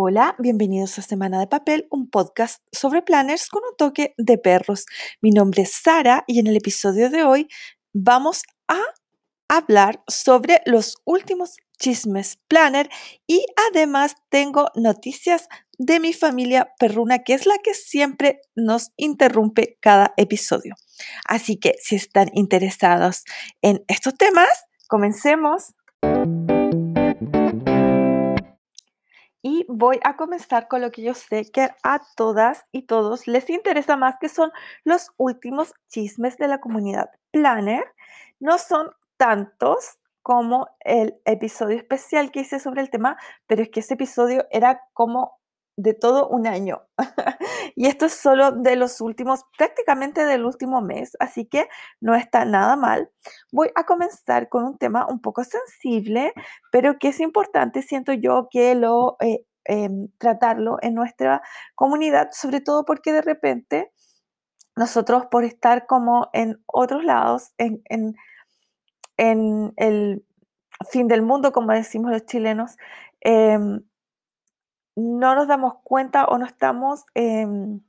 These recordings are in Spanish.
Hola, bienvenidos a Semana de Papel, un podcast sobre planners con un toque de perros. Mi nombre es Sara y en el episodio de hoy vamos a hablar sobre los últimos chismes planner y además tengo noticias de mi familia perruna que es la que siempre nos interrumpe cada episodio. Así que si están interesados en estos temas, comencemos. Y voy a comenzar con lo que yo sé que a todas y todos les interesa más, que son los últimos chismes de la comunidad Planner. No son tantos como el episodio especial que hice sobre el tema, pero es que ese episodio era como de todo un año. y esto es solo de los últimos, prácticamente del último mes, así que no está nada mal. Voy a comenzar con un tema un poco sensible, pero que es importante, siento yo, que lo eh, em, tratarlo en nuestra comunidad, sobre todo porque de repente nosotros por estar como en otros lados, en, en, el fin del mundo, como decimos los chilenos, eh, no nos damos cuenta o no estamos en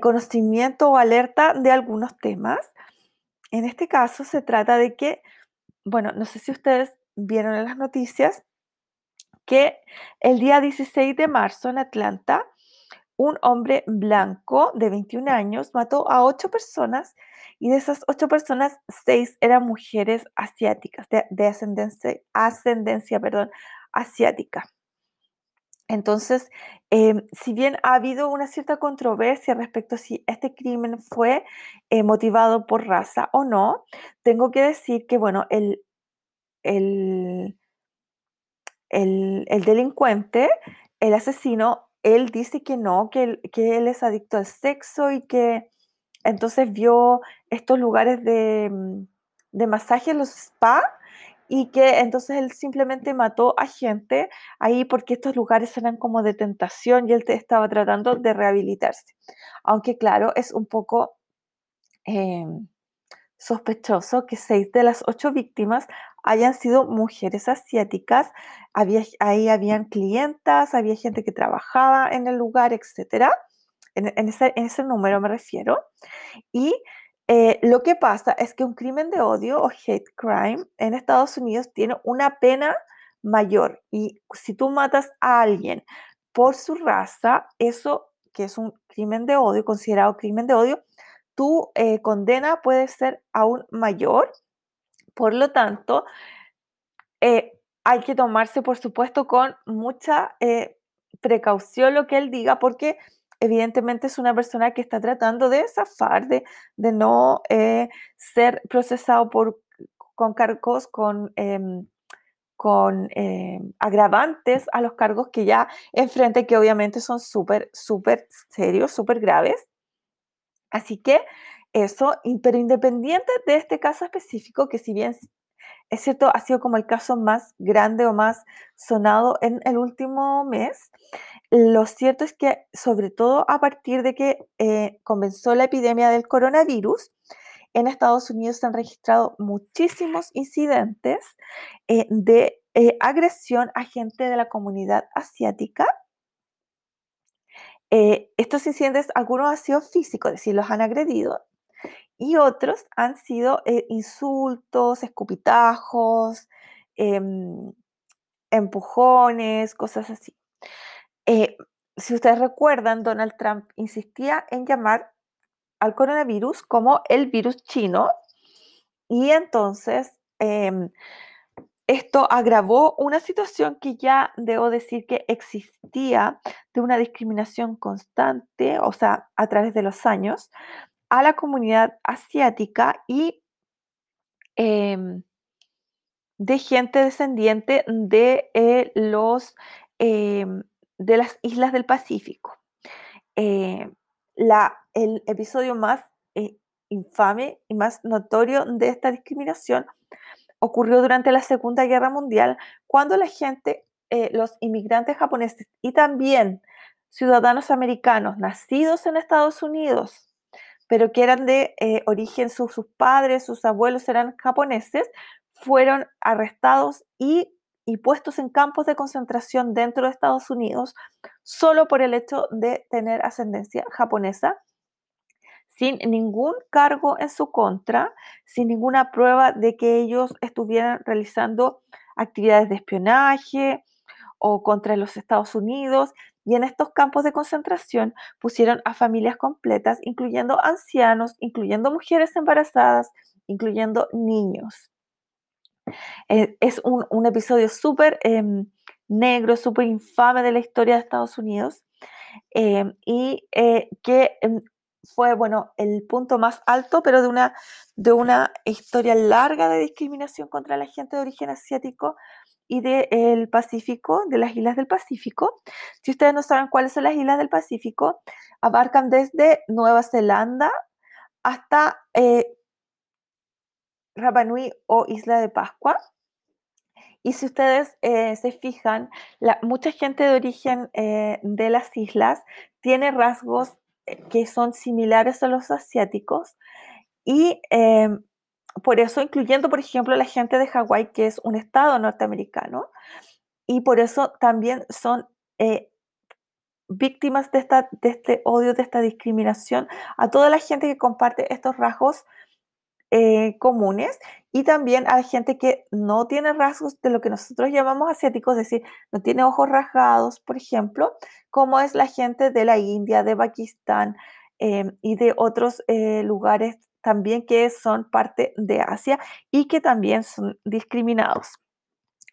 conocimiento o alerta de algunos temas. En este caso se trata de que, bueno, no sé si ustedes vieron en las noticias que el día 16 de marzo en Atlanta, un hombre blanco de 21 años mató a ocho personas y de esas ocho personas, seis eran mujeres asiáticas, de, ascendencia, ascendencia perdón, asiática. Entonces, em, si bien ha habido una cierta controversia respecto a si este crimen fue eh, motivado por raza o no, tengo que decir que, bueno, el, el, el, delincuente, el asesino, él dice que no, que él, que él es adicto al sexo y que entonces vio estos lugares de, mm, de masaje, los spa, y que entonces él simplemente mató a gente ahí porque estos lugares eran como de tentación y él estaba tratando de rehabilitarse. Aunque claro, es un poco em, sospechoso que seis de las ocho víctimas hayan sido mujeres asiáticas. Había, ahí habían clientas, había gente que trabajaba en el lugar, etc. En, ese, en ese número me refiero. Y eh, lo que pasa es que un crimen de odio o hate crime en Estados Unidos tiene una pena mayor y si tú matas a alguien por su raza, eso que es un crimen de odio, considerado crimen de odio, tu eh, condena puede ser aún mayor. Por lo tanto, eh, hay que tomarse, por supuesto, con mucha precaución lo que él diga, porque evidentemente es una persona que está tratando de zafar, de, de no eh, ser procesado por, con cargos, con, em, con em, agravantes a los cargos que ya enfrente, que obviamente son súper, súper serios, súper graves. Así que eso, pero independiente de este caso específico, que si bien es cierto, ha sido como el caso más grande o más sonado en el último mes, lo cierto es que, sobre todo a partir de que eh, comenzó la epidemia del coronavirus, en Estados Unidos se han registrado muchísimos incidentes eh, de eh, agresión a gente de la comunidad asiática. estos incidentes, algunos han sido físicos, es decir, los han agredido, y otros han sido insultos, escupitajos, em, empujones, cosas así. Eh, si ustedes recuerdan, Donald Trump insistía en llamar al coronavirus como el virus chino y entonces em, esto agravó una situación que ya debo decir que existía de una discriminación constante, o sea, a través de los años, a la comunidad asiática y em, de gente descendiente de eh, los em, de las islas del Pacífico. Eh, la, el episodio más eh, infame y más notorio de esta discriminación ocurrió durante la Segunda Guerra Mundial, cuando la gente, los inmigrantes japoneses y también ciudadanos americanos nacidos en Estados Unidos, pero que eran de origen, sus padres, sus abuelos eran japoneses, fueron arrestados y y puestos en campos de concentración dentro de Estados Unidos solo por el hecho de tener ascendencia japonesa, sin ningún cargo en su contra, sin ninguna prueba de que ellos estuvieran realizando actividades de espionaje o contra los Estados Unidos. Y en estos campos de concentración pusieron a familias completas, incluyendo ancianos, incluyendo mujeres embarazadas, incluyendo niños. Eh, es un, episodio súper em, negro, súper infame de la historia de Estados Unidos em, y eh, que em, fue, bueno, el punto más alto, pero de una, de una historia larga de discriminación contra la gente de origen asiático y del Pacífico, de las islas del Pacífico. Si ustedes no saben cuáles son las islas del Pacífico, abarcan desde Nueva Zelanda hasta eh, Rapanui o Isla de Pascua. Y si ustedes eh, se fijan, mucha gente de origen eh, de las islas tiene rasgos eh, que son similares a los asiáticos y em, por eso, incluyendo, por ejemplo, la gente de Hawái, que es un estado norteamericano, y por eso también son víctimas de, esta, de este odio, de esta discriminación a toda la gente que comparte estos rasgos eh, comunes y también a gente que no tiene rasgos de lo que nosotros llamamos asiáticos, es decir, no tiene ojos rasgados, por ejemplo, como es la gente de la India, de Pakistán em, y de otros eh, lugares también que son parte de Asia y que también son discriminados.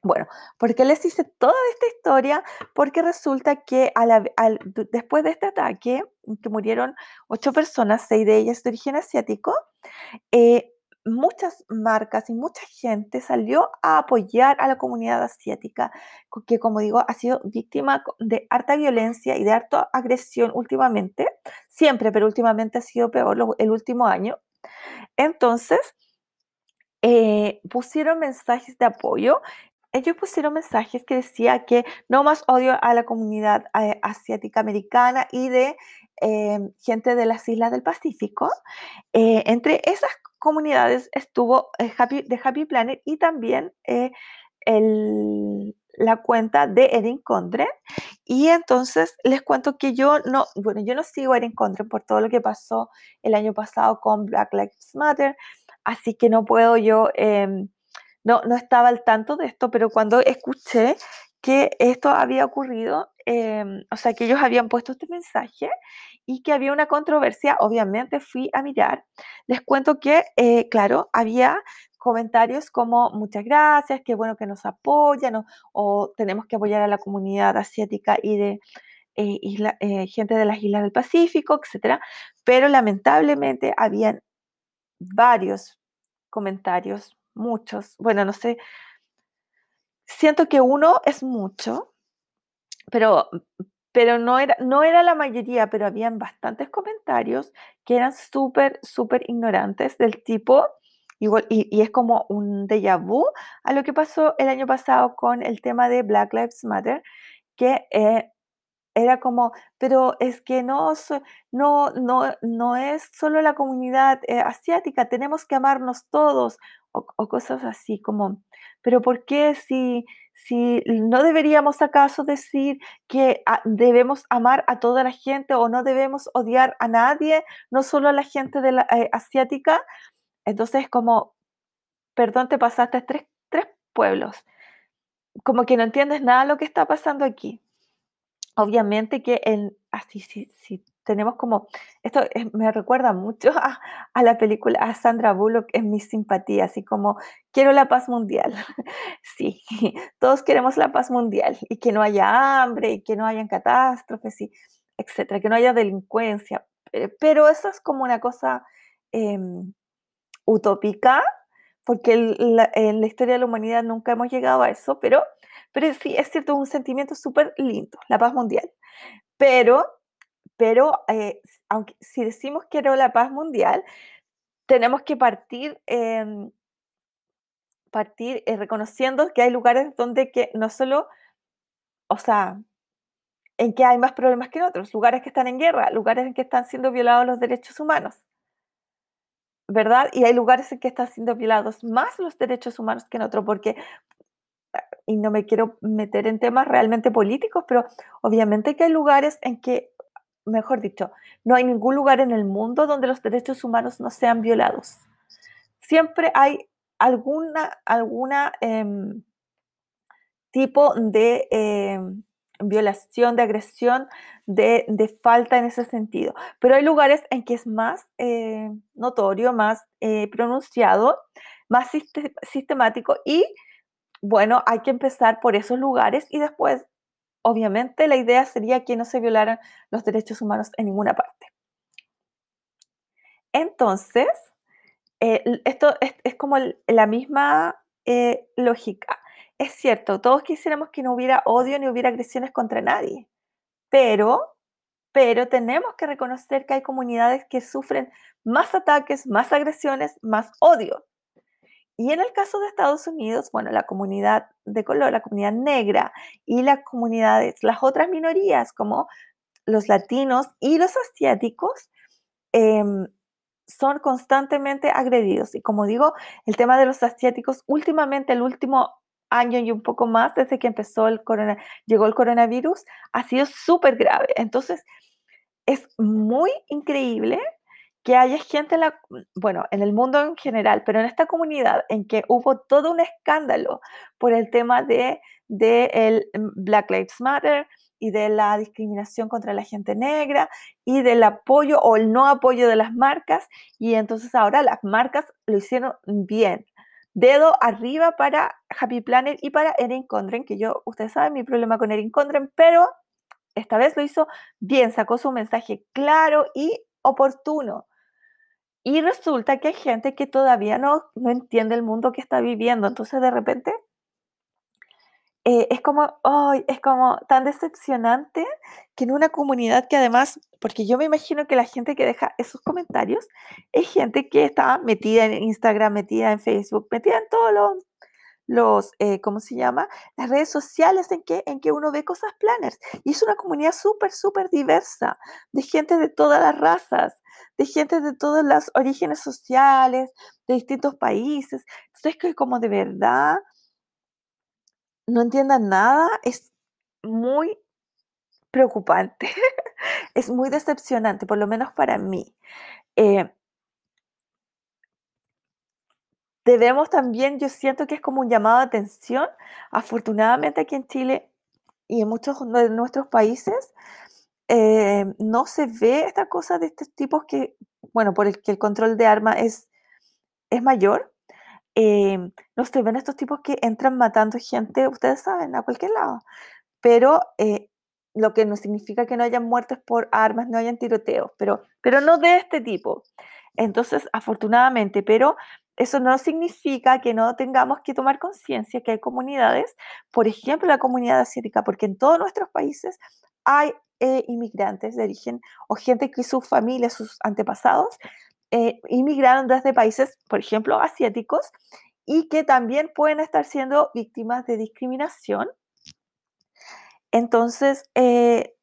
Bueno, ¿por qué les hice toda esta historia? Porque resulta que después de este ataque, que murieron ocho personas, seis de ellas de origen asiático, eh, muchas marcas y mucha gente salió a apoyar a la comunidad asiática, que como digo, ha sido víctima de harta violencia y de harta agresión últimamente, siempre, pero últimamente ha sido peor el último año. Entonces, eh, pusieron mensajes de apoyo ellos pusieron mensajes que decía que no más odio a la comunidad eh, asiática americana y de gente de las islas del Pacífico. Eh, entre esas comunidades estuvo eh, Happy, de Happy Planet y también la cuenta de Erin Condren. Y entonces les cuento que yo no, bueno, yo no sigo a Erin Condren por todo lo que pasó el año pasado con Black Lives Matter, así que no puedo yo em, no, no estaba al tanto de esto, pero cuando escuché que esto había ocurrido, em, o sea, que ellos habían puesto este mensaje y que había una controversia, obviamente fui a mirar. Les cuento que, eh, claro, había comentarios como muchas gracias, qué bueno que nos apoyan o, tenemos que apoyar a la comunidad asiática y de eh, eh, gente de las islas del Pacífico, etc. Pero lamentablemente habían varios comentarios muchos, bueno, no sé, siento que uno es mucho, pero, pero no, era, no era la mayoría, pero habían bastantes comentarios que eran súper, súper ignorantes del tipo, y, es como un déjà vu a lo que pasó el año pasado con el tema de Black Lives Matter, que eh, era como, pero es que no, no, no, no es solo la comunidad eh, asiática, tenemos que amarnos todos, o, cosas así como, pero ¿por qué si, si no deberíamos acaso decir que debemos amar a toda la gente o no debemos odiar a nadie, no solo a la gente de la, eh, asiática? Entonces como, perdón, te pasaste tres, tres pueblos, como que no entiendes nada de lo que está pasando aquí. Obviamente que en, así, si, tenemos como, esto me recuerda mucho a, la película, a Sandra Bullock en mi simpatía, así como quiero la paz mundial. sí, todos queremos la paz mundial y que no haya hambre y que no haya catástrofes y etcétera, que no haya delincuencia. Pero eso es como una cosa em, utópica, porque en la historia de la humanidad nunca hemos llegado a eso, pero, pero sí, es cierto, es un sentimiento súper lindo, la paz mundial. Pero pero eh, aunque si decimos que era la paz mundial, tenemos que partir, em, partir eh, reconociendo que hay lugares donde que no solo, o sea, en que hay más problemas que en otros, lugares que están en guerra, lugares en que están siendo violados los derechos humanos, ¿verdad? Y hay lugares en que están siendo violados más los derechos humanos que en otros, porque y no me quiero meter en temas realmente políticos, pero obviamente que hay lugares en que, mejor dicho, no hay ningún lugar en el mundo donde los derechos humanos no sean violados. Siempre hay alguna, alguna em, tipo de em, violación, de agresión, de, falta en ese sentido. Pero hay lugares en que es más eh, notorio, más eh, pronunciado, más sistemático y bueno, hay que empezar por esos lugares y después, obviamente, la idea sería que no se violaran los derechos humanos en ninguna parte. Entonces, eh, esto es, como la misma lógica. Es cierto, todos quisiéramos que no hubiera odio ni hubiera agresiones contra nadie, pero, pero tenemos que reconocer que hay comunidades que sufren más ataques, más agresiones, más odio. Y en el caso de Estados Unidos, bueno, la comunidad de color, la comunidad negra y las comunidades, las otras minorías como los latinos y los asiáticos, em, son constantemente agredidos. Y como digo, el tema de los asiáticos, últimamente, el último año y un poco más desde que empezó el corona, llegó el coronavirus, ha sido súper grave. Entonces, es muy increíble que haya gente, en bueno, en el mundo en general, pero en esta comunidad en que hubo todo un escándalo por el tema de, de el Black Lives Matter y de la discriminación contra la gente negra y del apoyo o el no apoyo de las marcas y entonces ahora las marcas lo hicieron bien dedo arriba para Happy Planner y para Erin Condren, que yo, ustedes saben mi problema con Erin Condren, pero esta vez lo hizo bien, sacó su mensaje claro y oportuno. Y resulta que hay gente que todavía no, no entiende el mundo que está viviendo, entonces de repente eh, es como, es como tan decepcionante que en una comunidad que además, porque yo me imagino que la gente que deja esos comentarios es gente que está metida en Instagram, metida en Facebook, metida en todos los, los eh, ¿cómo se llama? Las redes sociales en que, en que uno ve cosas planners. Y es una comunidad súper, súper diversa, de gente de todas las razas, de gente de todos los orígenes sociales, de distintos países. Entonces, que como de verdad no entiendan nada es muy preocupante, es muy decepcionante, por lo menos para mí. Eh, debemos también, yo siento que es como un llamado de atención, afortunadamente aquí en Chile y en muchos de nuestros países, eh, no se ve esta cosa de estos tipos que, bueno, por el que el control de armas es, es mayor, eh, no se ven estos tipos que entran matando gente, ustedes saben, a cualquier lado. Pero eh, lo que no significa que no hayan muertes por armas, no hayan tiroteos, pero, pero no de este tipo. Entonces, afortunadamente, pero eso no significa que no tengamos que tomar conciencia que hay comunidades, por ejemplo, la comunidad asiática, porque en todos nuestros países hay eh, inmigrantes de origen o gente que sus familias, sus antepasados, eh, inmigraron desde países, por ejemplo, asiáticos, y que también pueden estar siendo víctimas de discriminación. Entonces, eh,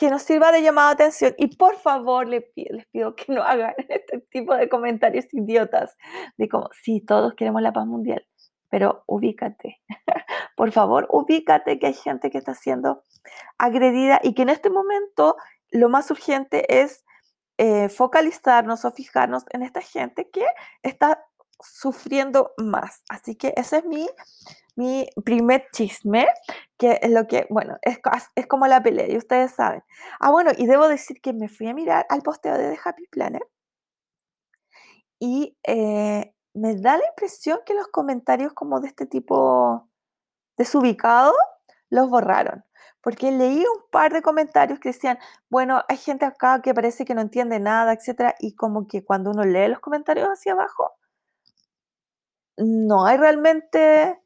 que nos sirva de llamada de atención y por favor les pido, les pido que no hagan este tipo de comentarios idiotas de como, sí, todos queremos la paz mundial, pero ubícate, por favor, ubícate que hay gente que está siendo agredida y que en este momento lo más urgente es eh, focalizarnos o fijarnos en esta gente que está sufriendo más. Así que ese es mi, mi primer chisme, que es lo que, bueno, es, es como la pelea, y ustedes saben. Ah, bueno, y debo decir que me fui a mirar al posteo de The Happy Planner y eh, me da la impresión que los comentarios como de este tipo desubicado los borraron porque leí un par de comentarios que decían, bueno, hay gente acá que parece que no entiende nada, etcétera, y como que cuando uno lee los comentarios hacia abajo, no hay realmente,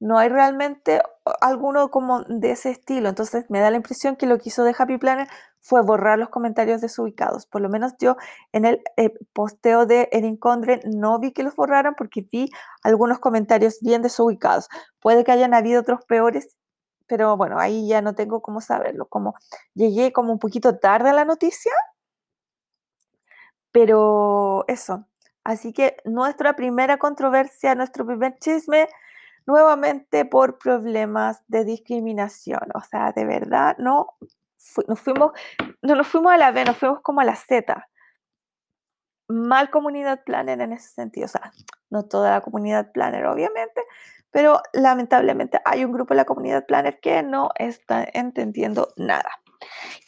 no hay realmente alguno como de ese estilo. Entonces me da la impresión que lo que hizo de Happy Planner fue borrar los comentarios desubicados. Por lo menos yo en el eh, posteo de Erin Condren no vi que los borraron porque vi algunos comentarios bien desubicados. Puede que hayan habido otros peores pero bueno, ahí ya no tengo cómo saberlo. Como llegué como un poquito tarde a la noticia, pero eso. Así que nuestra primera controversia, nuestro primer chisme, nuevamente por problemas de discriminación. O sea, de verdad, no nos fuimos, no nos fuimos a la B, nos fuimos como a la Z. Mal comunidad planner en ese sentido. O sea, no toda la comunidad planner, obviamente, pero lamentablemente hay un grupo de la comunidad planner que no está entendiendo nada.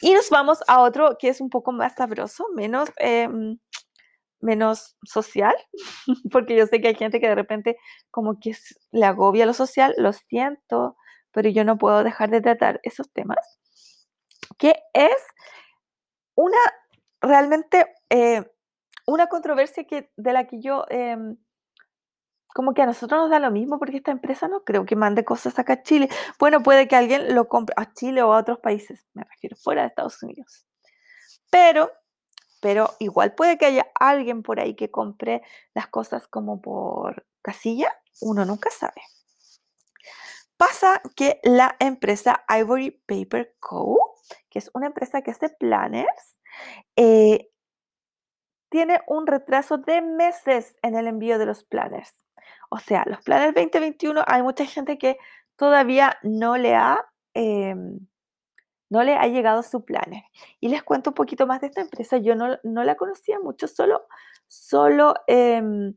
Y nos vamos a otro que es un poco más sabroso, menos, em, menos social, porque yo sé que hay gente que de repente como que le agobia lo social, lo siento, pero yo no puedo dejar de tratar esos temas, que es una realmente eh, una controversia que, de la que yo em, como que a nosotros nos da lo mismo porque esta empresa no creo que mande cosas acá a Chile. Bueno, puede que alguien lo compre a Chile o a otros países, me refiero, fuera de Estados Unidos. Pero, pero igual puede que haya alguien por ahí que compre las cosas como por casilla, uno nunca sabe. Pasa que la empresa Ivory Paper Co., que es una empresa que hace planners, eh, tiene un retraso de meses en el envío de los planners. O sea, los planes 2021 hay mucha gente que todavía no le ha, em, no le ha llegado su planner. Y les cuento un poquito más de esta empresa. Yo no, la conocía mucho, solo, solo em,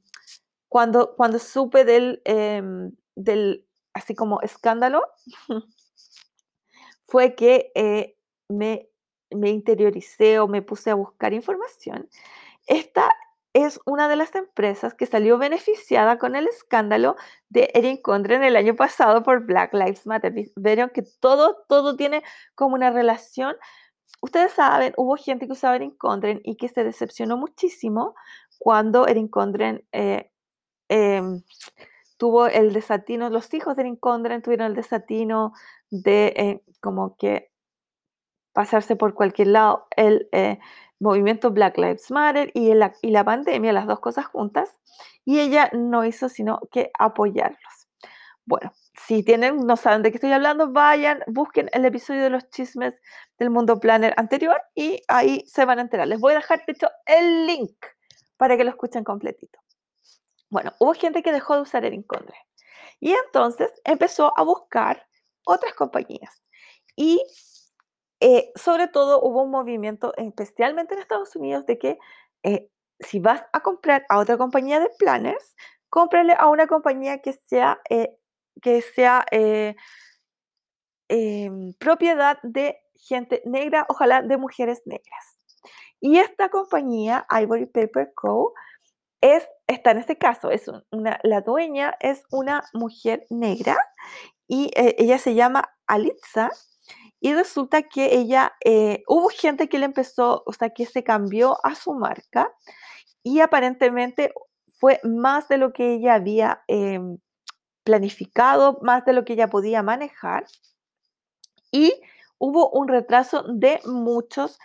cuando, cuando supe del, em, del, así como escándalo, fue que eh, me, me interioricé o me puse a buscar información. Esta es una de las empresas que salió beneficiada con el escándalo de Erin Condren el año pasado por Black Lives Matter. Vieron que todo, todo tiene como una relación. Ustedes saben, hubo gente que usaba Erin Condren y que se decepcionó muchísimo cuando Erin Condren eh, em, tuvo el desatino, los hijos de Erin Condren tuvieron el desatino de eh, como que pasarse por cualquier lado. Eh, movimiento Black Lives Matter y, la, y la pandemia, las dos cosas juntas, y ella no hizo sino que apoyarlos. Bueno, si tienen, no saben de qué estoy hablando, vayan, busquen el episodio de los chismes del mundo planner anterior y ahí se van a enterar. Les voy a dejar, de hecho, el link para que lo escuchen completito. Bueno, hubo gente que dejó de usar el Condre y entonces empezó a buscar otras compañías. Y eh, sobre todo hubo un movimiento, especialmente en Estados Unidos, de que eh, si vas a comprar a otra compañía de planners, cómprale a una compañía que sea, eh, que sea em, propiedad de gente negra, ojalá de mujeres negras. Y esta compañía, Ivory Paper Co., es, está en este caso, es una, la dueña es una mujer negra y ella se llama Alitza y resulta que ella, eh, hubo gente que le empezó, o sea, que se cambió a su marca y aparentemente fue más de lo que ella había em, planificado, más de lo que ella podía manejar. Y hubo un retraso de muchos,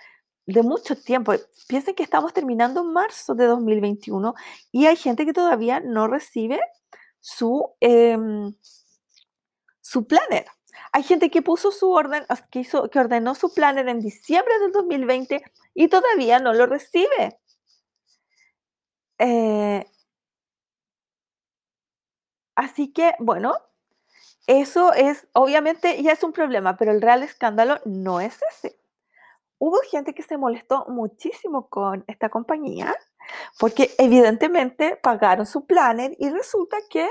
de mucho tiempo. Piensen que estamos terminando marzo de 2021 y hay gente que todavía no recibe su, em, su planner. Hay gente que puso su orden, que, ordenó su planner en diciembre del 2020 y todavía no lo recibe. Eh, así que, bueno, eso es, obviamente, ya es un problema, pero el real escándalo no es ese. Hubo gente que se molestó muchísimo con esta compañía porque evidentemente pagaron su planner y resulta que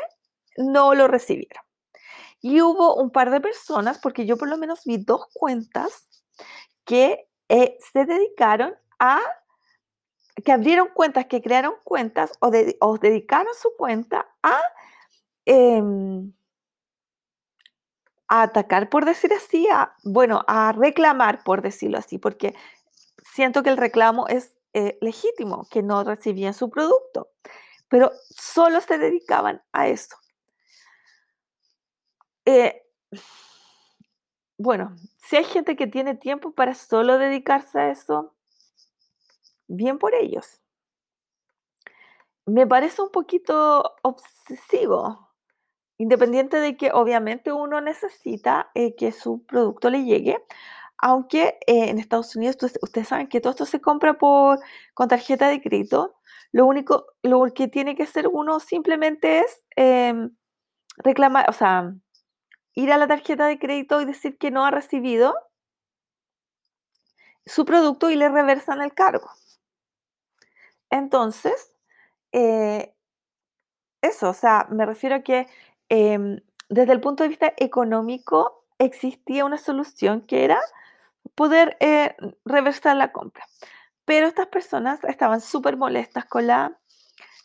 no lo recibieron. Y hubo un par de personas, porque yo por lo menos vi dos cuentas que eh, se dedicaron a, que abrieron cuentas, que crearon cuentas o, dedicaron su cuenta a, em, a atacar, por decir así, a, bueno, a reclamar, por decirlo así, porque siento que el reclamo es eh, legítimo, que no recibían su producto, pero solo se dedicaban a eso. Eh, bueno, si hay gente que tiene tiempo para solo dedicarse a eso, bien por ellos. Me parece un poquito obsesivo, independiente de que obviamente uno necesita eh, que su producto le llegue, aunque eh, en Estados Unidos ustedes saben que todo esto se compra con tarjeta de crédito, lo único lo que tiene que hacer uno simplemente es em, reclamar, o sea, ir a la tarjeta de crédito y decir que no ha recibido su producto y le reversan el cargo. Entonces, eh, eso, o sea, me refiero a que em, desde el punto de vista económico existía una solución que era poder eh, reversar la compra. Pero estas personas estaban súper molestas con la,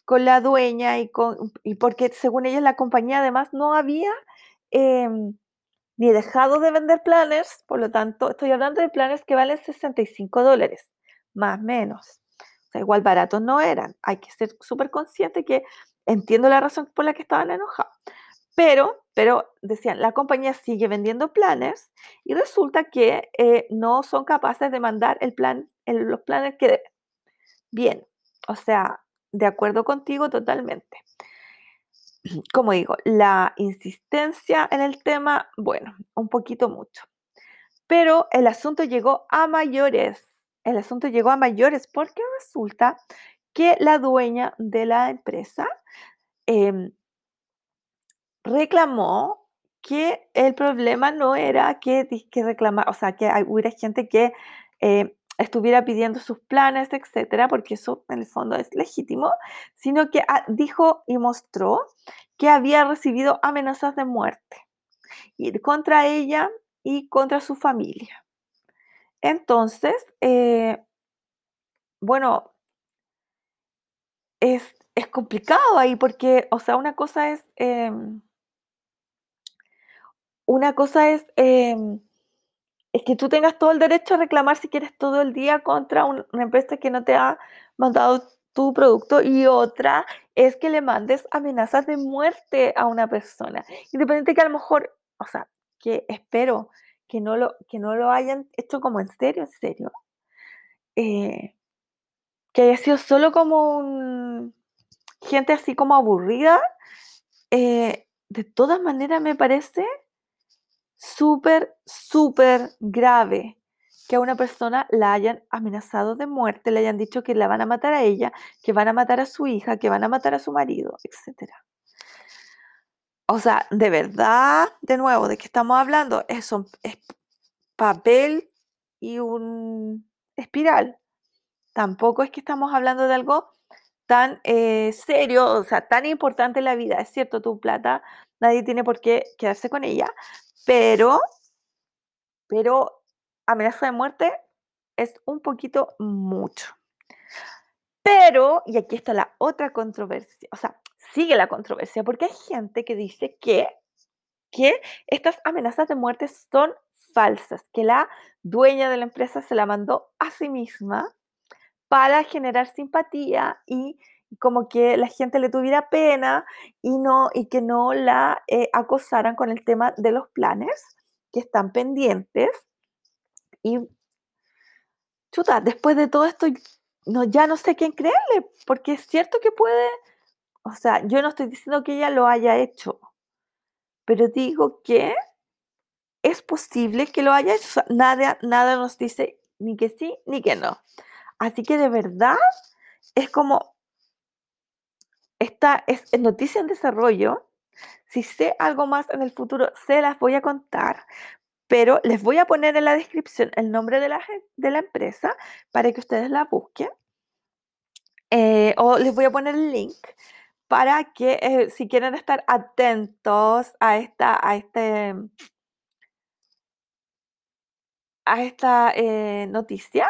con la dueña y, con, y porque según ellas la compañía además no había em, ni dejado de vender planners, por lo tanto estoy hablando de planners que valen 65 dólares, más o menos. Igual baratos no eran. Hay que ser súper consciente que entiendo la razón por la que estaban enojados. Pero, pero decían, la compañía sigue vendiendo planners y resulta que eh, no son capaces de mandar el plan, los planners que. Bien, o sea, de acuerdo contigo totalmente. Como digo, la insistencia en el tema, bueno, un poquito mucho. Pero el asunto llegó a mayores. El asunto llegó a mayores porque resulta que la dueña de la empresa em, reclamó que el problema no era que, que reclamar, o sea, que hubiera gente que eh, estuviera pidiendo sus planes, etcétera, porque eso en el fondo es legítimo, sino que ah, dijo y mostró que había recibido amenazas de muerte contra ella y contra su familia. Entonces, eh, bueno, es, complicado ahí porque, o sea, una cosa es, em, una cosa es em, es que tú tengas todo el derecho a reclamar si quieres todo el día contra una empresa que no te ha mandado tu producto y otra es que le mandes amenazas de muerte a una persona. Independiente que a lo mejor, o sea, que espero que no lo, que no lo hayan hecho como en serio, en serio. Eh, que haya sido solo como un, gente así como aburrida. Eh, de todas maneras me parece súper, súper grave que a una persona la hayan amenazado de muerte, le hayan dicho que la van a matar a ella, que van a matar a su hija, que van a matar a su marido, etc. O sea, de verdad, de nuevo, ¿de qué estamos hablando? Es, es papel y un espiral. Tampoco es que estamos hablando de algo tan eh, serio, o sea, tan importante en la vida. Es cierto, tu plata, nadie tiene por qué quedarse con ella, pero, pero amenaza de muerte es un poquito mucho. Pero, y aquí está la otra controversia, o sea, sigue la controversia, porque hay gente que dice que, que estas amenazas de muerte son falsas, que la dueña de la empresa se la mandó a sí misma para generar simpatía y como que la gente le tuviera pena y, no, y que no la eh, acosaran con el tema de los planes que están pendientes. Y, chuta, después de todo esto, no, ya no sé quién creerle, porque es cierto que puede, o sea, yo no estoy diciendo que ella lo haya hecho, pero digo que es posible que lo haya hecho. nada, nada nos dice ni que sí ni que no. Así que de verdad es como, esta es noticia en desarrollo. Si sé algo más en el futuro, se las voy a contar, pero les voy a poner en la descripción el nombre de la, de la empresa para que ustedes la busquen. Eh, o les voy a poner el link para que eh, si quieren estar atentos a esta, a este, a esta eh, noticia,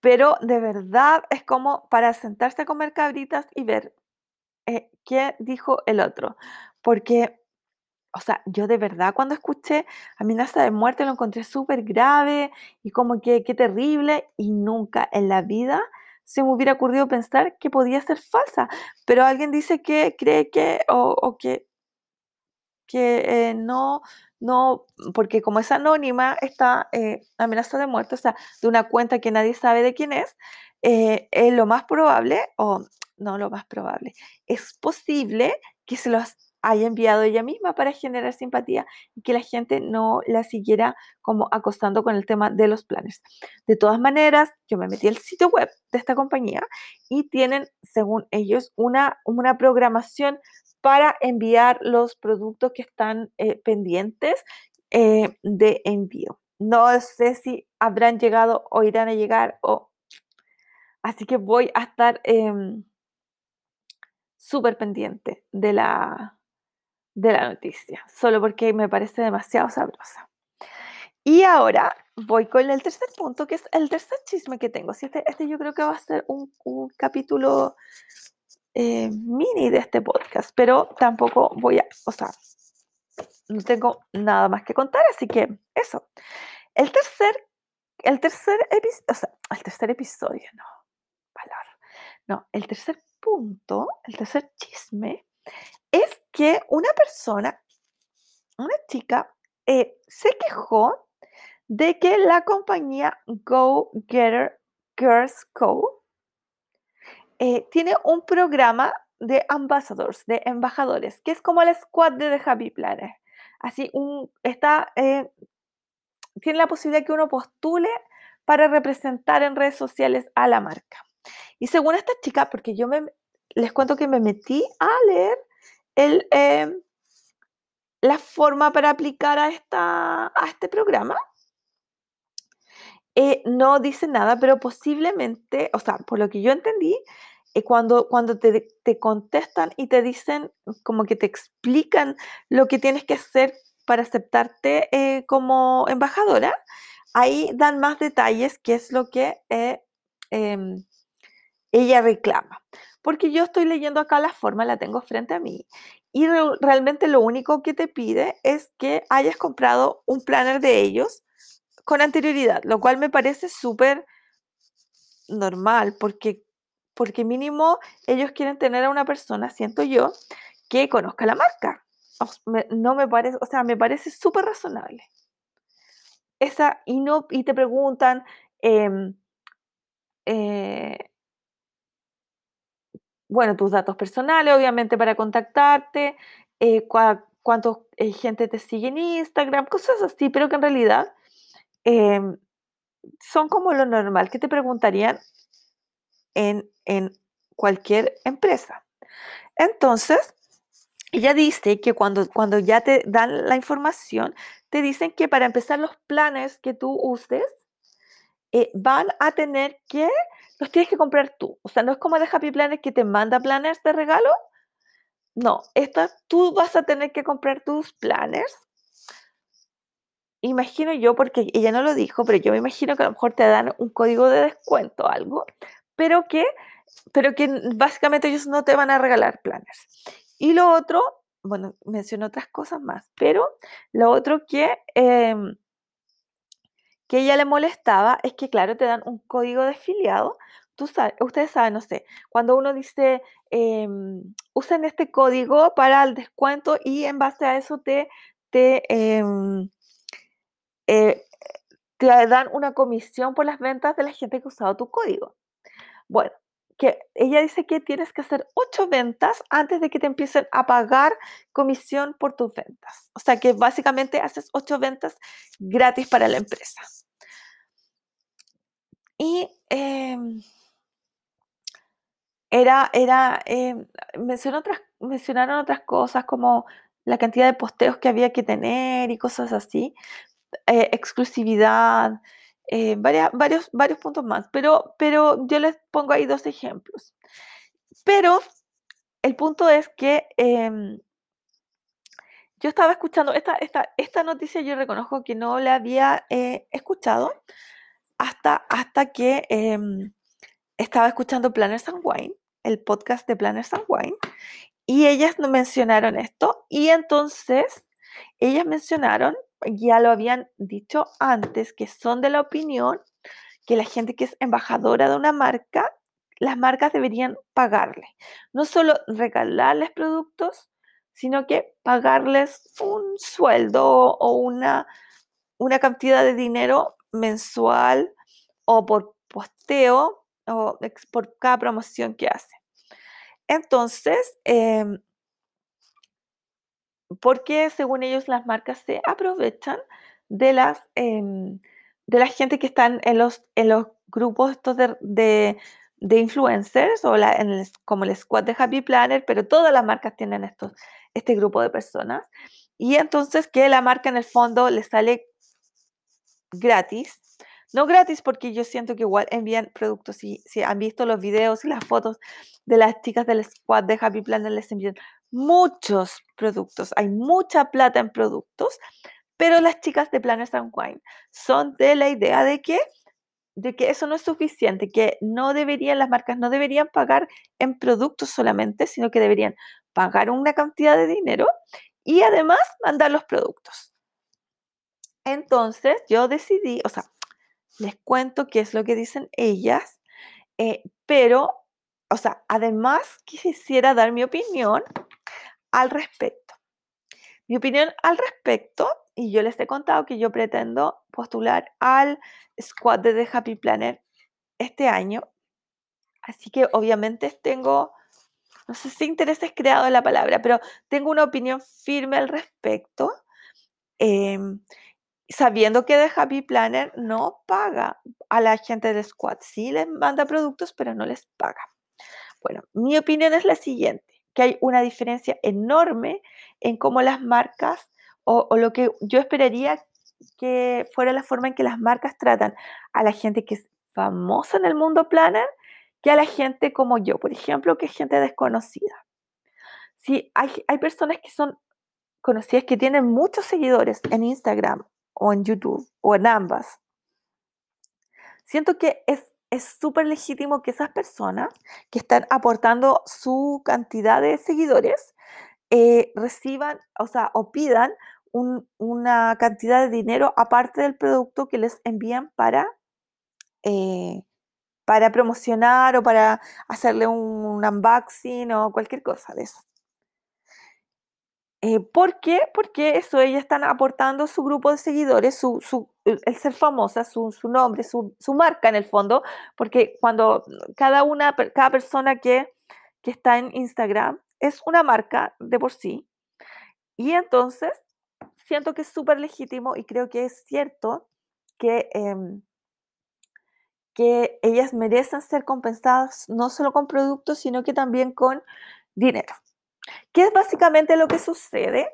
pero de verdad es como para sentarse a comer cabritas y ver eh, qué dijo el otro. Porque, o sea, yo de verdad cuando escuché amenaza de muerte lo encontré súper grave y como que qué terrible y nunca en la vida se me hubiera ocurrido pensar que podía ser falsa. Pero alguien dice que cree que o, que, que eh, no, no, porque como es anónima, esta eh, amenaza de muerte, o sea, de una cuenta que nadie sabe de quién es, es lo más probable, o no lo más probable. Es posible que se los haya enviado ella misma para generar simpatía y que la gente no la siguiera como acostando con el tema de los planes. De todas maneras, yo me metí al sitio web de esta compañía y tienen, según ellos, una, una programación para enviar los productos que están eh, pendientes eh, de envío. No sé si habrán llegado o irán a llegar o... Así que voy a estar em, súper pendiente de la, de la noticia, solo porque me parece demasiado sabrosa. Y ahora voy con el tercer punto, que es el tercer chisme que tengo. este, este yo creo que va a ser un, capítulo eh, mini de este podcast, pero tampoco voy a, o sea, no tengo nada más que contar, así que eso. El tercer, el tercer episodio, o sea, el tercer episodio, no. No, el tercer punto, el tercer chisme, es que una persona, una chica, eh, se quejó de que la compañía Go Getter Girls Co. Eh, tiene un programa de ambassadors, de embajadores, que es como el squad de The Happy Planet. Así, un, está, eh, tiene la posibilidad que uno postule para representar en redes sociales a la marca. Y según esta chica, porque yo me, les cuento que me metí a leer el, em, la forma para aplicar a, esta, a este programa, eh, no dice nada, pero posiblemente, o sea, por lo que yo entendí, eh, cuando, cuando te, te, contestan y te dicen, como que te explican lo que tienes que hacer para aceptarte eh, como embajadora, ahí dan más detalles, qué es lo que em, ella reclama. Porque yo estoy leyendo acá la forma, la tengo frente a mí, y realmente lo único que te pide es que hayas comprado un planner de ellos con anterioridad, lo cual me parece súper normal, porque, porque mínimo ellos quieren tener a una persona, siento yo, que conozca la marca. no me parece, o sea, me parece súper razonable. Esa, y, no, y te preguntan, em, eh, bueno, tus datos personales, obviamente, para contactarte, eh, cuántos eh, gente te sigue en Instagram, cosas así, pero que en realidad Em, son como lo normal que te preguntarían en, cualquier empresa. Entonces, ella dice que cuando, cuando ya te dan la información, te dicen que para empezar los planes que tú uses, eh, van a tener que, los tienes que comprar tú. O sea, no es como de Happy Planet que te manda planes de regalo. No, esta, tú vas a tener que comprar tus planes imagino yo, porque ella no lo dijo, pero yo me imagino que a lo mejor te dan un código de descuento algo, pero que, pero que básicamente ellos no te van a regalar planes. Y lo otro, bueno, menciono otras cosas más, pero lo otro que, em, que ella le molestaba es que, claro, te dan un código de afiliado. Tú sabes, ustedes saben, no sé, cuando uno dice, em, usen este código para el descuento y en base a eso te, te em, eh, te dan una comisión por las ventas de la gente que ha usado tu código. Bueno, que ella dice que tienes que hacer ocho ventas antes de que te empiecen a pagar comisión por tus ventas. O sea que básicamente haces ocho ventas gratis para la empresa. Y em, era, era, em, otras, mencionaron otras cosas como la cantidad de posteos que había que tener y cosas así, eh, exclusividad, eh, varios, varios puntos más, pero, pero yo les pongo ahí dos ejemplos. Pero el punto es que em, yo estaba escuchando, esta, esta, esta noticia yo reconozco que no la había eh, escuchado hasta, hasta que em, estaba escuchando Planners and Wine, el podcast de Planners and Wine, y ellas mencionaron esto, y entonces ellas mencionaron ya lo habían dicho antes, que son de la opinión que la gente que es embajadora de una marca, las marcas deberían pagarle. No solo regalarles productos, sino que pagarles un sueldo o una, una cantidad de dinero mensual o por posteo o por cada promoción que hace. Entonces, em, porque según ellos las marcas se aprovechan de las em, de la gente que están en los, en los grupos estos de, de influencers o la, como el squad de Happy Planner, pero todas las marcas tienen estos, este grupo de personas. Y entonces que la marca en el fondo le sale gratis. No gratis porque yo siento que igual envían productos. Si, si han visto los videos y las fotos de las chicas del squad de Happy Planner, les envían muchos productos. Hay mucha plata en productos. Pero las chicas de Planners and Wine son de la idea de que de que eso no es suficiente, que no deberían, las marcas no deberían pagar en productos solamente, sino que deberían pagar una cantidad de dinero y además mandar los productos. Entonces yo decidí, o sea, les cuento qué es lo que dicen ellas, eh, pero, o sea, además quisiera dar mi opinión al respecto. Mi opinión al respecto, y yo les he contado que yo pretendo postular al squad de The Happy Planner este año. Así que obviamente tengo, no sé si interés es creado en la palabra, pero tengo una opinión firme al respecto, em, sabiendo que The Happy Planner no paga a la gente del squad. Sí les manda productos, pero no les paga. Bueno, mi opinión es la siguiente, que hay una diferencia enorme en cómo las marcas o, lo que yo esperaría que fuera la forma en que las marcas tratan a la gente que es famosa en el mundo planner que a la gente como yo, por ejemplo, que es gente desconocida. Si hay, hay personas que son conocidas que tienen muchos seguidores en Instagram o en YouTube o en ambas. Siento que es súper legítimo que esas personas que están aportando su cantidad de seguidores eh, reciban, o sea, o pidan una cantidad de dinero aparte del producto que les envían para, eh, para promocionar o para hacerle un, unboxing o cualquier cosa de eso. Eh, ¿Por qué? Porque eso ellas están aportando su grupo de seguidores, su, el ser famosa, su, nombre, su, marca en el fondo, porque cuando cada una, cada persona que, está en Instagram es una marca de por sí, y entonces siento que es súper legítimo y creo que es cierto que, em, que ellas merecen ser compensadas no solo con productos, sino que también con dinero. ¿Qué es básicamente lo que sucede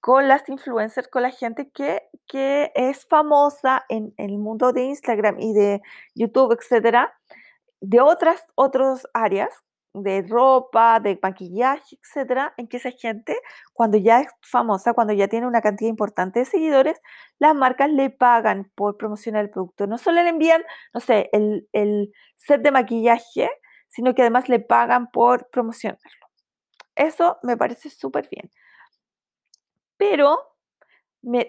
con las influencers, con la gente que, que es famosa en, el mundo de Instagram y de YouTube, etcétera, de otras, otras áreas de ropa, de maquillaje, etcétera, en que esa gente, cuando ya es famosa, cuando ya tiene una cantidad importante de seguidores, las marcas le pagan por promocionar el producto. No solo le envían, no sé, el, el set de maquillaje, sino que además le pagan por promocionarlo. Eso me parece súper bien. Pero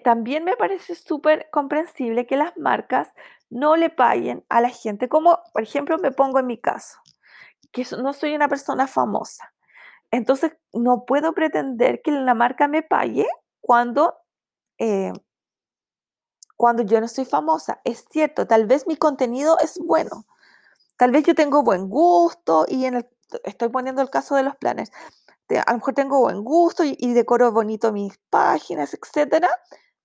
también me parece súper comprensible que las marcas no le paguen a la gente, como por ejemplo me pongo en mi caso que no soy una persona famosa. Entonces, no puedo pretender que la marca me pague cuando, eh, cuando yo no soy famosa. Es cierto, tal vez mi contenido es bueno. Tal vez yo tengo buen gusto y estoy poniendo el caso de los planes. A lo mejor tengo buen gusto y, y decoro bonito mis páginas, etcétera.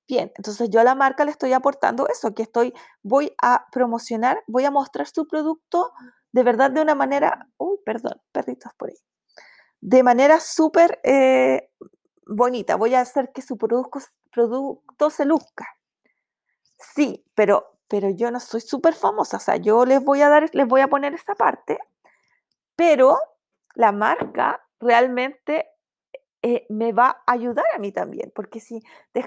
Bien, entonces yo a la marca le estoy aportando eso, que estoy, voy a promocionar, voy a mostrar su producto de verdad de una manera, uy, perdón, perritos por ahí, de manera súper eh, bonita. Voy a hacer que su producto, producto se luzca. Sí, pero, pero yo no soy súper famosa, o sea, yo les voy a dar, les voy a poner esta parte, pero la marca realmente eh, me va a ayudar a mí también, porque si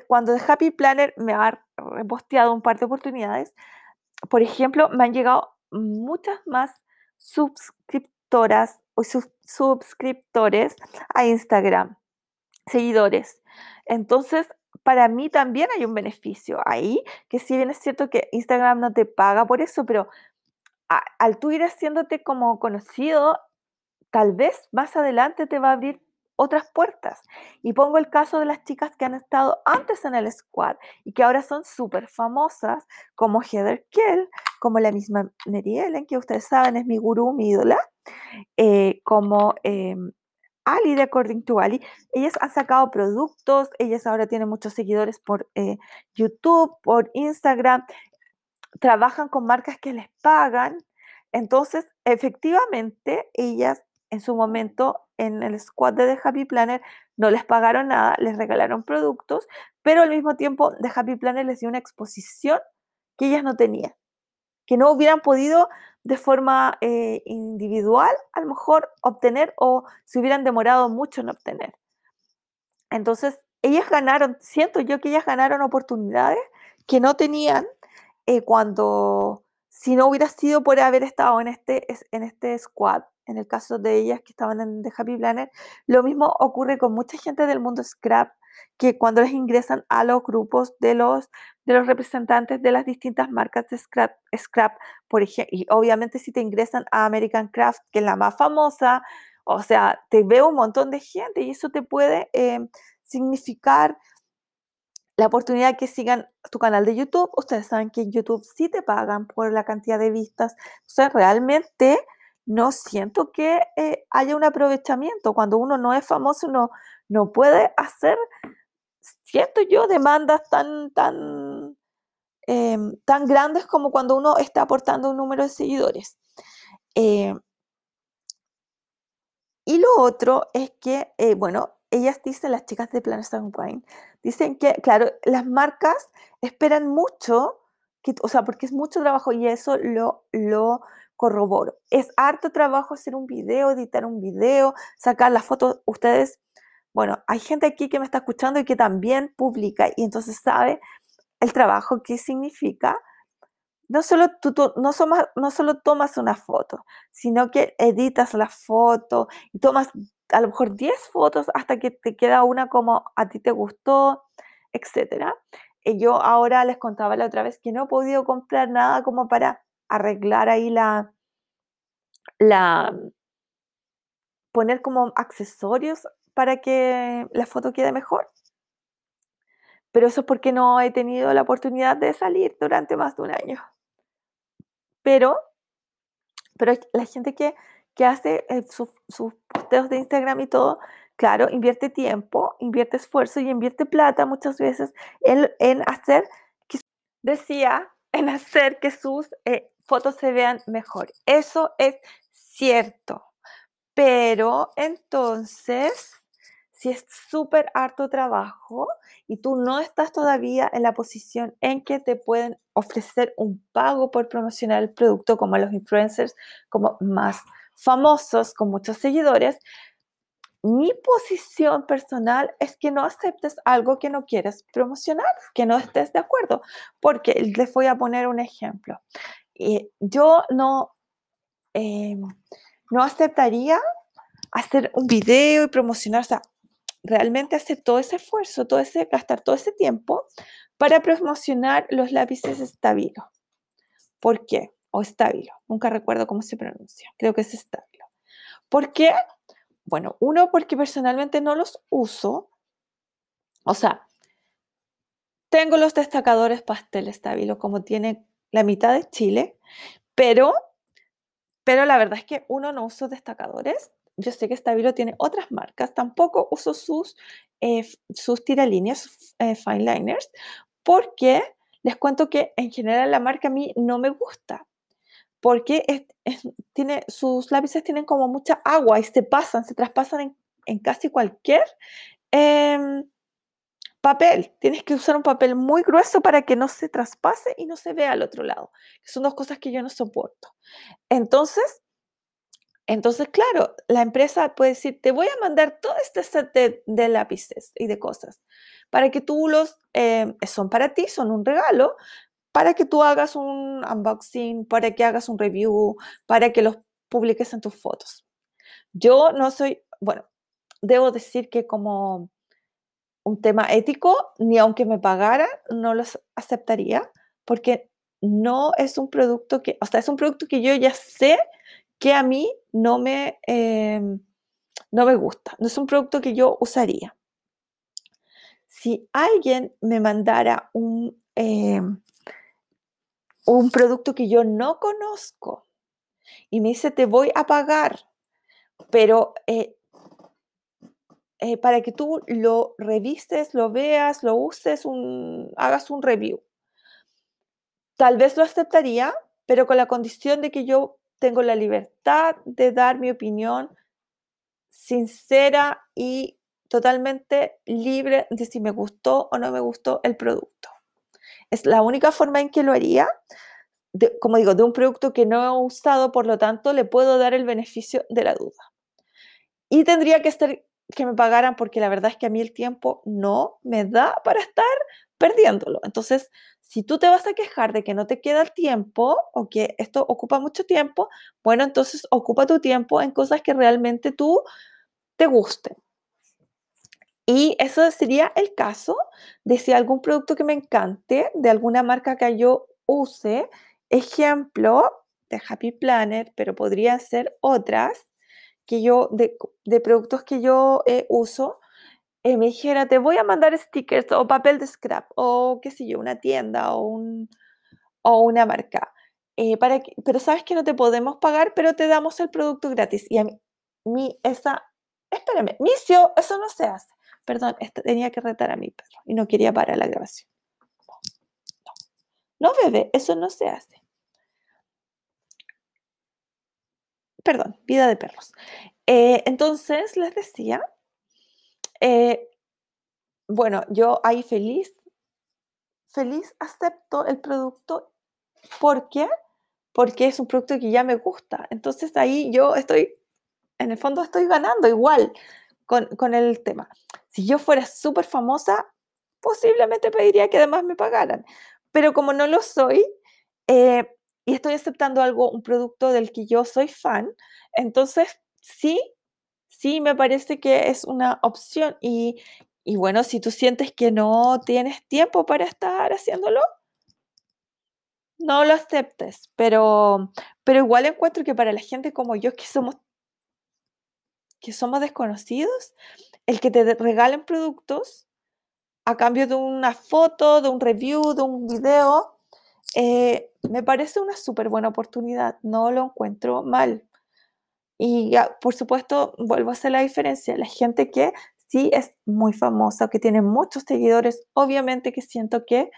cuando de Happy Planner me ha reposteado un par de oportunidades, por ejemplo, me han llegado muchas más suscriptoras o suscriptores a Instagram, seguidores. Entonces, para mí también hay un beneficio ahí, que si bien es cierto que Instagram no te paga por eso, pero al tú ir haciéndote como conocido, tal vez más adelante te va a abrir otras puertas. Y pongo el caso de las chicas que han estado antes en el squad y que ahora son súper famosas, como Heather Kell, como la misma Mary Ellen, que ustedes saben es mi gurú, mi ídola, eh, como eh, Ali de According to Ali. Ellas han sacado productos, ellas ahora tienen muchos seguidores por eh, YouTube, por Instagram, trabajan con marcas que les pagan Entonces, efectivamente, ellas en su momento en el squad de The Happy Planner no les pagaron nada, les regalaron productos, pero al mismo tiempo The Happy Planner les dio una exposición que ellas no tenían, que no hubieran podido de forma eh, individual a lo mejor obtener o se hubieran demorado mucho en obtener. Entonces, ellas ganaron, siento yo que ellas ganaron oportunidades que no tenían eh, cuando, si no hubiera sido por haber estado en este, en este squad, en el caso de ellas que estaban en The Happy Planner, lo mismo ocurre con mucha gente del mundo scrap, que cuando les ingresan a los grupos de los, de los representantes de las distintas marcas de scrap, scrap por ejemplo, y obviamente si te ingresan a American Craft, que es la más famosa, o sea, te veo un montón de gente y eso te puede eh, significar la oportunidad que sigan tu canal de YouTube. Ustedes saben que en YouTube sí te pagan por la cantidad de vistas. O sea, realmente no siento que eh, haya un aprovechamiento. Cuando uno no es famoso, no, no puede hacer, siento yo, demandas tan, tan, em, tan grandes como cuando uno está aportando un número de seguidores. Eh, y lo otro es que, eh, bueno, ellas dicen, las chicas de Planet Wine, dicen que, claro, las marcas esperan mucho, que, o sea, porque es mucho trabajo y eso lo, lo corroboro. Es harto trabajo hacer un video, editar un video, sacar las fotos. Ustedes, bueno, hay gente aquí que me está escuchando y que también publica y entonces sabe el trabajo que significa. No solo, tú, no, no solo tomas una foto, sino que editas la foto y tomas a lo mejor 10 fotos hasta que te queda una como a ti te gustó, etc. Y yo ahora les contaba la otra vez que no he podido comprar nada como para arreglar ahí la, la, poner como accesorios para que la foto quede mejor. Pero eso es porque no he tenido la oportunidad de salir durante más de un año. Pero, pero la gente que que hace eh, sus, posteos de Instagram y todo, claro, invierte tiempo, invierte esfuerzo y invierte plata muchas veces en, en hacer, decía, en hacer que sus eh, fotos se vean mejor. Eso es cierto. Pero entonces, si es súper harto trabajo y tú no estás todavía en la posición en que te pueden ofrecer un pago por promocionar el producto como los influencers, como más famosos con muchos seguidores, mi posición personal es que no aceptes algo que no quieres promocionar, que no estés de acuerdo, porque les voy a poner un ejemplo. Eh, yo no, em, no aceptaría hacer un video y promocionar, o sea, realmente hacer todo ese esfuerzo, todo ese, gastar todo ese tiempo para promocionar los lápices estabilo. ¿Por qué? o estabilo. Nunca recuerdo cómo se pronuncia. Creo que es estabilo. ¿Por qué? Bueno, uno, porque personalmente no los uso. O sea, tengo los destacadores pastel estabilo como tiene la mitad de Chile, pero, pero la verdad es que uno no uso destacadores. Yo sé que Estabilo tiene otras marcas. Tampoco uso sus, eh, sus tiralíneas, eh, fine liners, porque les cuento que en general la marca a mí no me gusta porque tiene, sus lápices tienen como mucha agua y se pasan, se traspasan en, casi cualquier em, papel. Tienes que usar un papel muy grueso para que no se traspase y no se vea al otro lado. son dos cosas que yo no soporto. Entonces, entonces, claro, la empresa puede decir, te voy a mandar todo este set de, lápices y de cosas para que tú los, em, son para ti, son un regalo, para que tú hagas un unboxing, para que hagas un review, para que los publiques en tus fotos. Yo no soy, bueno, debo decir que como un tema ético, ni aunque me pagaran, no los aceptaría, porque no es un producto que, o sea, es un producto que yo ya sé que a mí no me, em, no me gusta, no es un producto que yo usaría. Si alguien me mandara un, em, un producto que yo no conozco y me dice, te voy a pagar, pero eh, eh, para que tú lo revistes, lo veas, lo uses, hagas un review. Tal vez lo aceptaría, pero con la condición de que yo tengo la libertad de dar mi opinión sincera y totalmente libre de si me gustó o no me gustó el producto. Es la única forma en que lo haría. como digo, de un producto que no he usado, por lo tanto, le puedo dar el beneficio de la duda. Y tendría que estar que me pagaran porque la verdad es que a mí el tiempo no me da para estar perdiéndolo. Entonces, si tú te vas a quejar de que no te queda el tiempo o que esto ocupa mucho tiempo, bueno, entonces ocupa tu tiempo en cosas que realmente tú te gusten. Y eso sería el caso de si algún producto que me encante, de alguna marca que yo use, ejemplo de Happy Planner, pero podrían ser otras que yo, de, productos que yo eh, uso, eh, me dijera, te voy a mandar stickers o papel de scrap o qué sé yo, una tienda o, un, o una marca. Eh, para pero sabes que no te podemos pagar, pero te damos el producto gratis. Y a mí, mi, esa, espérame, Micio, eso no se hace. Perdón, tenía que retar a mi perro y no quería parar la grabación. No bebé, eso no se hace. Perdón, vida de perros. Eh, entonces, les decía, eh, bueno, yo ahí feliz, feliz acepto el producto. ¿Por qué? Porque es un producto que ya me gusta. Entonces ahí yo estoy, en el fondo estoy ganando igual con, el tema. Si yo fuera súper famosa, posiblemente pediría que además me pagaran. Pero como no lo soy, eh, y estoy aceptando algo, un producto del que yo soy fan, entonces sí, sí me parece que es una opción. Y, y bueno, si tú sientes que no tienes tiempo para estar haciéndolo, no lo aceptes, pero, pero igual encuentro que para la gente como yo, que somos, que somos desconocidos, el que te regalen productos a cambio de una foto, de un review, de un video, eh, me parece una súper buena oportunidad, no lo encuentro mal. Y por supuesto, vuelvo a hacer la diferencia, la gente que sí es muy famosa, que tiene muchos seguidores, obviamente que siento que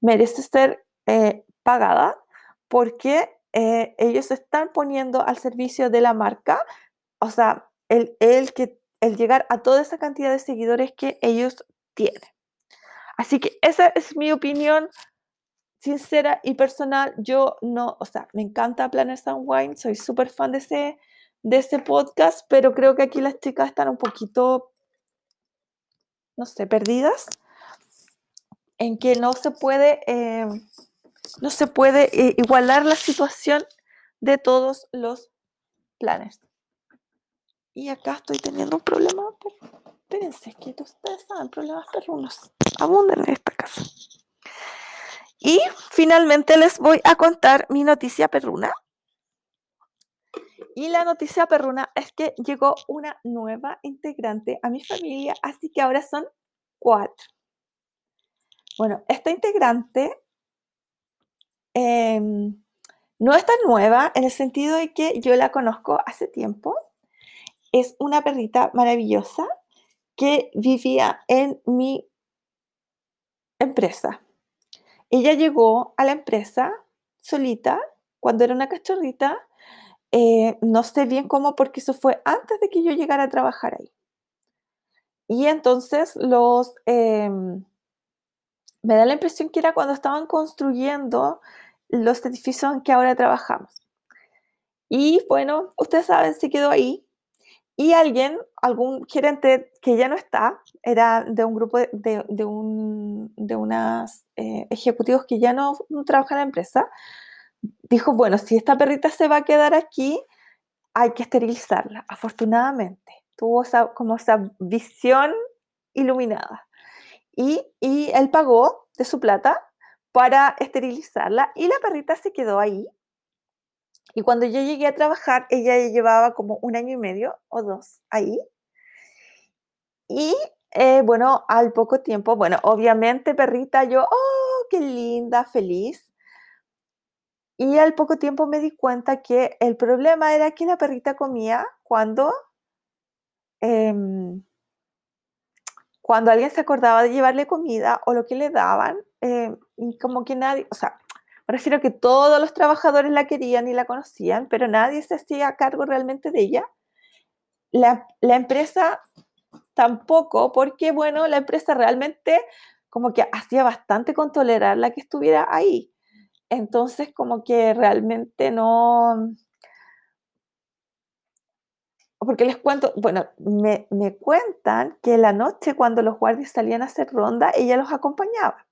merece ser eh, pagada porque eh, ellos están poniendo al servicio de la marca, o sea, el, el, que, el llegar a toda esa cantidad de seguidores que ellos tienen. Así que esa es mi opinión sincera y personal, yo no, o sea, me encanta Planners and Wine, soy súper fan de ese, de ese podcast, pero creo que aquí las chicas están un poquito, no sé, perdidas, en que no se puede, eh, no se puede eh, igualar la situación de todos los planes. Y acá estoy teniendo un problema, pero espérense, que ustedes saben, problemas perrunos abundan en esta casa. Y finalmente les voy a contar mi noticia perruna. Y la noticia perruna es que llegó una nueva integrante a mi familia, así que ahora son cuatro. Bueno, esta integrante em, no es tan nueva en el sentido de que yo la conozco hace tiempo. Es una perrita maravillosa que vivía en mi empresa. Ella llegó a la empresa solita cuando era una cachorrita. Eh, no sé bien cómo, porque eso fue antes de que yo llegara a trabajar ahí. Y entonces los... Em, me da la impresión que era cuando estaban construyendo los edificios en que ahora trabajamos. Y bueno, ustedes saben, se quedó ahí y alguien, algún gerente que ya no está, era de un grupo de, de, un, de unos eh, ejecutivos que ya no, trabajan en la empresa, dijo, bueno, si esta perrita se va a quedar aquí, hay que esterilizarla. Afortunadamente, tuvo esa, como esa visión iluminada. Y, y él pagó de su plata para esterilizarla y la perrita se quedó ahí y cuando yo llegué a trabajar, ella llevaba como un año y medio o dos ahí. Y eh, bueno, al poco tiempo, bueno, obviamente perrita, yo, oh, qué linda, feliz. Y al poco tiempo me di cuenta que el problema era que la perrita comía cuando, em, cuando alguien se acordaba de llevarle comida o lo que le daban, em, y como que nadie, o sea, me refiero a que todos los trabajadores la querían y la conocían, pero nadie se hacía cargo realmente de ella. La, empresa tampoco, porque bueno, la empresa realmente como que hacía bastante con tolerar la que estuviera ahí. Entonces, como que realmente no, porque les cuento, bueno, me, me, cuentan que la noche cuando los guardias salían a hacer ronda, ella los acompañaba.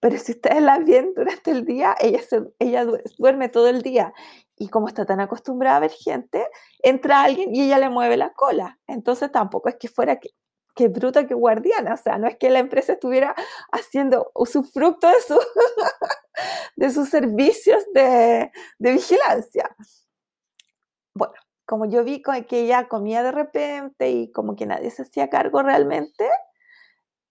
Pero si ustedes la ven durante el día, ella, se, ella duerme todo el día. Y como está tan acostumbrada a ver gente, entra alguien y ella le mueve la cola. Entonces tampoco es que fuera que, que bruta que guardiana. O sea, no es que la empresa estuviera haciendo usufructo de, su, de sus servicios de, de vigilancia. Bueno, como yo vi que ella comía de repente y como que nadie se hacía cargo realmente,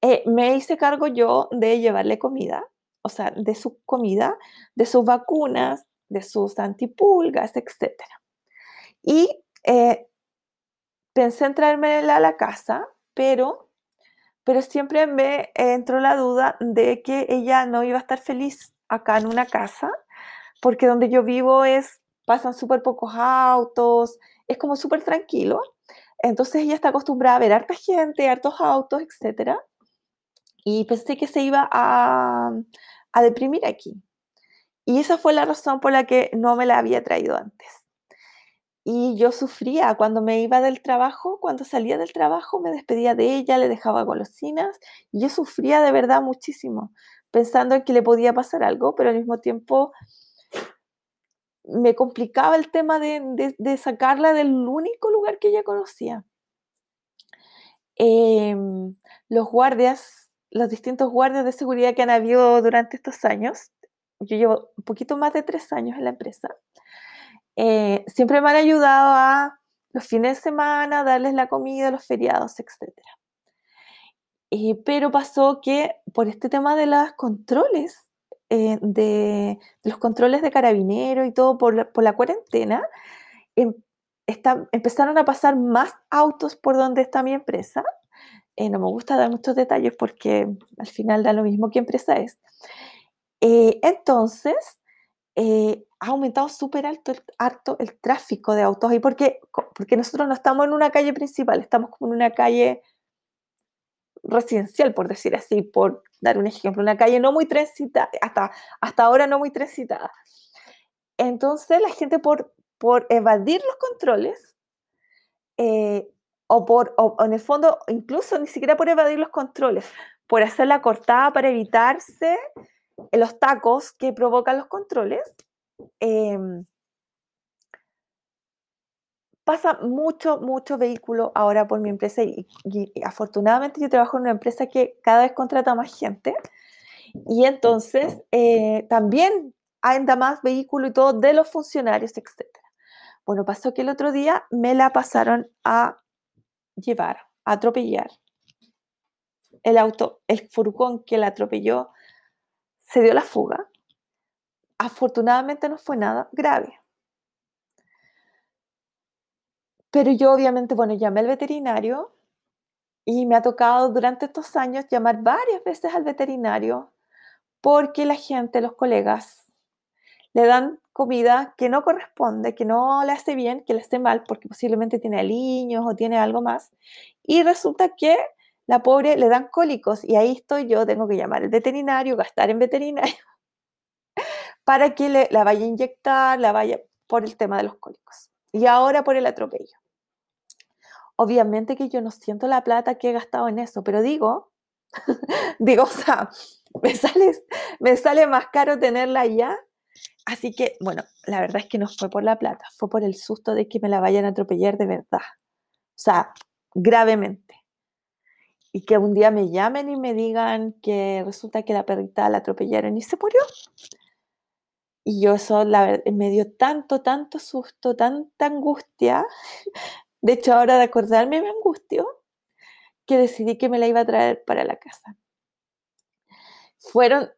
eh, me hice cargo yo de llevarle comida, o sea, de su comida, de sus vacunas, de sus antipulgas, etc. Y eh, pensé en traérmela a la casa, pero, pero siempre me entró la duda de que ella no iba a estar feliz acá en una casa, porque donde yo vivo es pasan súper pocos autos, es como súper tranquilo. Entonces ella está acostumbrada a ver harta gente, hartos autos, etc. Y pensé que se iba a, a deprimir aquí. Y esa fue la razón por la que no me la había traído antes. Y yo sufría cuando me iba del trabajo, cuando salía del trabajo, me despedía de ella, le dejaba golosinas, y yo sufría de verdad muchísimo, pensando en que le podía pasar algo, pero al mismo tiempo me complicaba el tema de, sacarla del único lugar que ella conocía. Em, los guardias, los distintos guardias de seguridad que han habido durante estos años, yo llevo un poquito más de tres años en la empresa, eh, siempre me han ayudado a los fines de semana, darles la comida, los feriados, etc. Eh, pero pasó que por este tema de los controles, eh, de, los controles de carabinero y todo por la, cuarentena, em, empezaron a pasar más autos por donde está mi empresa. Eh, no me gusta dar muchos detalles porque al final da lo mismo que empresa es. Eh, entonces, ha aumentado súper alto el, harto el tráfico de autos ahí porque, porque nosotros no estamos en una calle principal, estamos como en una calle residencial, por decir así, por dar un ejemplo, una calle no muy transitada, hasta, hasta ahora no muy transitada. Entonces la gente por, por evadir los controles, eh, o por, o, en el fondo, incluso ni siquiera por evadir los controles, por hacer la cortada para evitarse los tacos que provocan los controles, eh, pasa mucho, mucho vehículo ahora por mi empresa y, afortunadamente yo trabajo en una empresa que cada vez contrata más gente y entonces eh, también anda más vehículo y todo de los funcionarios, etc. Bueno, pasó que el otro día me la pasaron a llevar, atropellar. El auto, el furgón que la atropelló, se dio la fuga. Afortunadamente no fue nada grave Pero yo obviamente, bueno, llamé al veterinario y me ha tocado durante estos años llamar varias veces al veterinario porque la gente, los colegas, le dan comida que no corresponde, que no le hace bien, que le hace mal, porque posiblemente tiene aliños o tiene algo más. Y resulta que la pobre le dan cólicos y ahí estoy yo, tengo que llamar al veterinario, gastar en veterinario, para que le, la vaya a inyectar, la vaya por el tema de los cólicos. Y ahora por el atropello. Obviamente que yo no siento la plata que he gastado en eso, pero digo, digo, o sea, me sale, me sale más caro tenerla allá. Así que, bueno, la verdad es que no fue por la plata, fue por el susto de que me la vayan a atropellar de verdad. O sea, gravemente. Y que un día me llamen y me digan que resulta que la perrita la atropellaron y se murió. Y yo eso la, me dio tanto, tanto susto, tanta angustia, de hecho, ahora de acordarme me angustió que decidí que me la iba a traer para la casa. Fueron,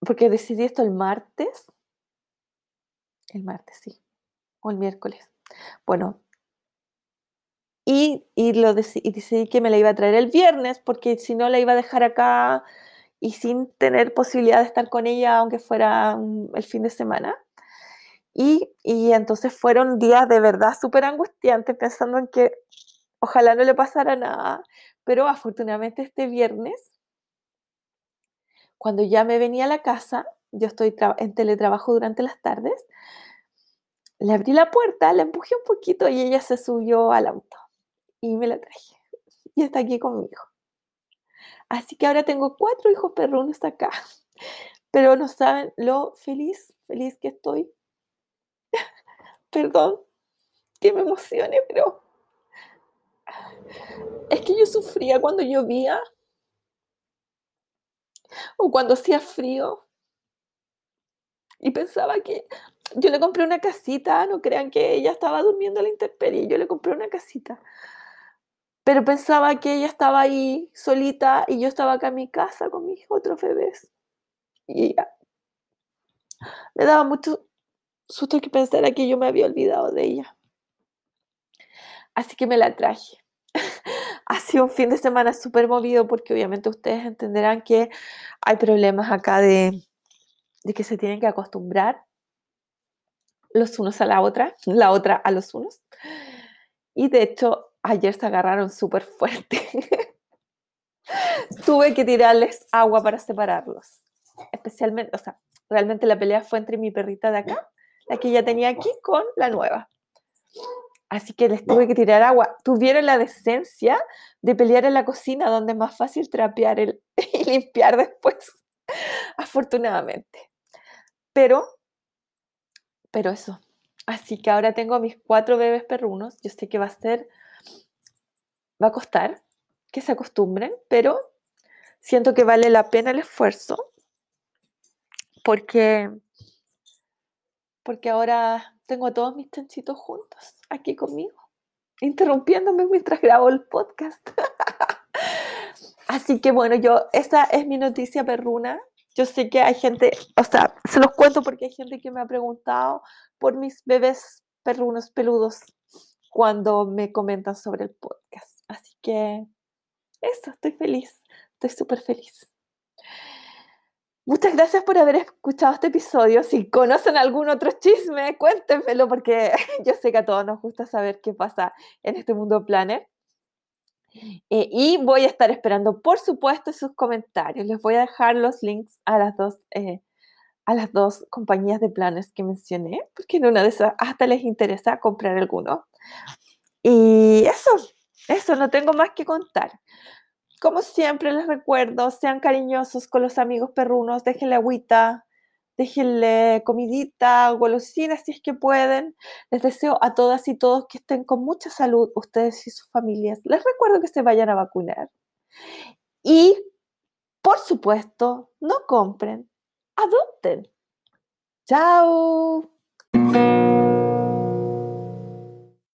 porque decidí esto el martes, el martes, sí, o el miércoles. Bueno, y, lo decidí, que me la iba a traer el viernes, porque si no la iba a dejar acá y sin tener posibilidad de estar con ella, aunque fuera el fin de semana. Y, y entonces fueron días de verdad súper angustiantes, pensando en que ojalá no le pasara nada, pero afortunadamente este viernes, cuando ya me venía a la casa, yo estoy en teletrabajo durante las tardes, le abrí la puerta, la empujé un poquito y ella se subió al auto y me la traje. Y está aquí conmigo. Así que ahora tengo cuatro hijos perrunos acá. Pero no saben lo feliz, feliz que estoy. Perdón que me emocione, pero es que yo sufría cuando llovía o cuando hacía frío y pensaba que yo le compré una casita, no crean que ella estaba durmiendo a la intemperie, yo le compré una casita. Pero pensaba que ella estaba ahí solita y yo estaba acá en mi casa con mis otros bebés. Y me daba mucho susto que pensara que yo me había olvidado de ella. Así que me la traje. ha sido un fin de semana súper movido porque obviamente ustedes entenderán que hay problemas acá de, de que se tienen que acostumbrar los unos a la otra, la otra a los unos. Y de hecho, ayer se agarraron súper fuerte. Tuve que tirarles agua para separarlos. Especialmente, o sea, realmente la pelea fue entre mi perrita de acá, la que ya tenía aquí, con la nueva. Así que les tuve que tirar agua. Tuvieron la decencia de pelear en la cocina, donde es más fácil trapear el, y limpiar después, afortunadamente. Pero pero eso. Así que ahora tengo a mis cuatro bebés perrunos. Yo sé que va a ser, va a costar que se acostumbren, pero siento que vale la pena el esfuerzo porque, porque ahora tengo a todos mis chanchitos juntos aquí conmigo, interrumpiéndome mientras grabo el podcast. Así que bueno, yo, esa es mi noticia perruna. Yo sé que hay gente, o sea, se los cuento porque hay gente que me ha preguntado por mis bebés perrunos peludos cuando me comentan sobre el podcast. Así que eso, estoy feliz, estoy súper feliz. Muchas gracias por haber escuchado este episodio. Si conocen algún otro chisme, cuéntenmelo porque yo sé que a todos nos gusta saber qué pasa en este mundo planner. Eh, y voy a estar esperando, por supuesto, sus comentarios. Les voy a dejar los links a las dos, eh, a las dos compañías de planes que mencioné, porque en una de esas hasta les interesa comprar alguno. Y eso, eso, no tengo más que contar. Como siempre les recuerdo, sean cariñosos con los amigos perrunos, déjenle agüita, déjenle comidita, golosinas si es que pueden. Les deseo a todas y todos que estén con mucha salud, ustedes y sus familias. Les recuerdo que se vayan a vacunar. Y, por supuesto, no compren, adopten. Chao.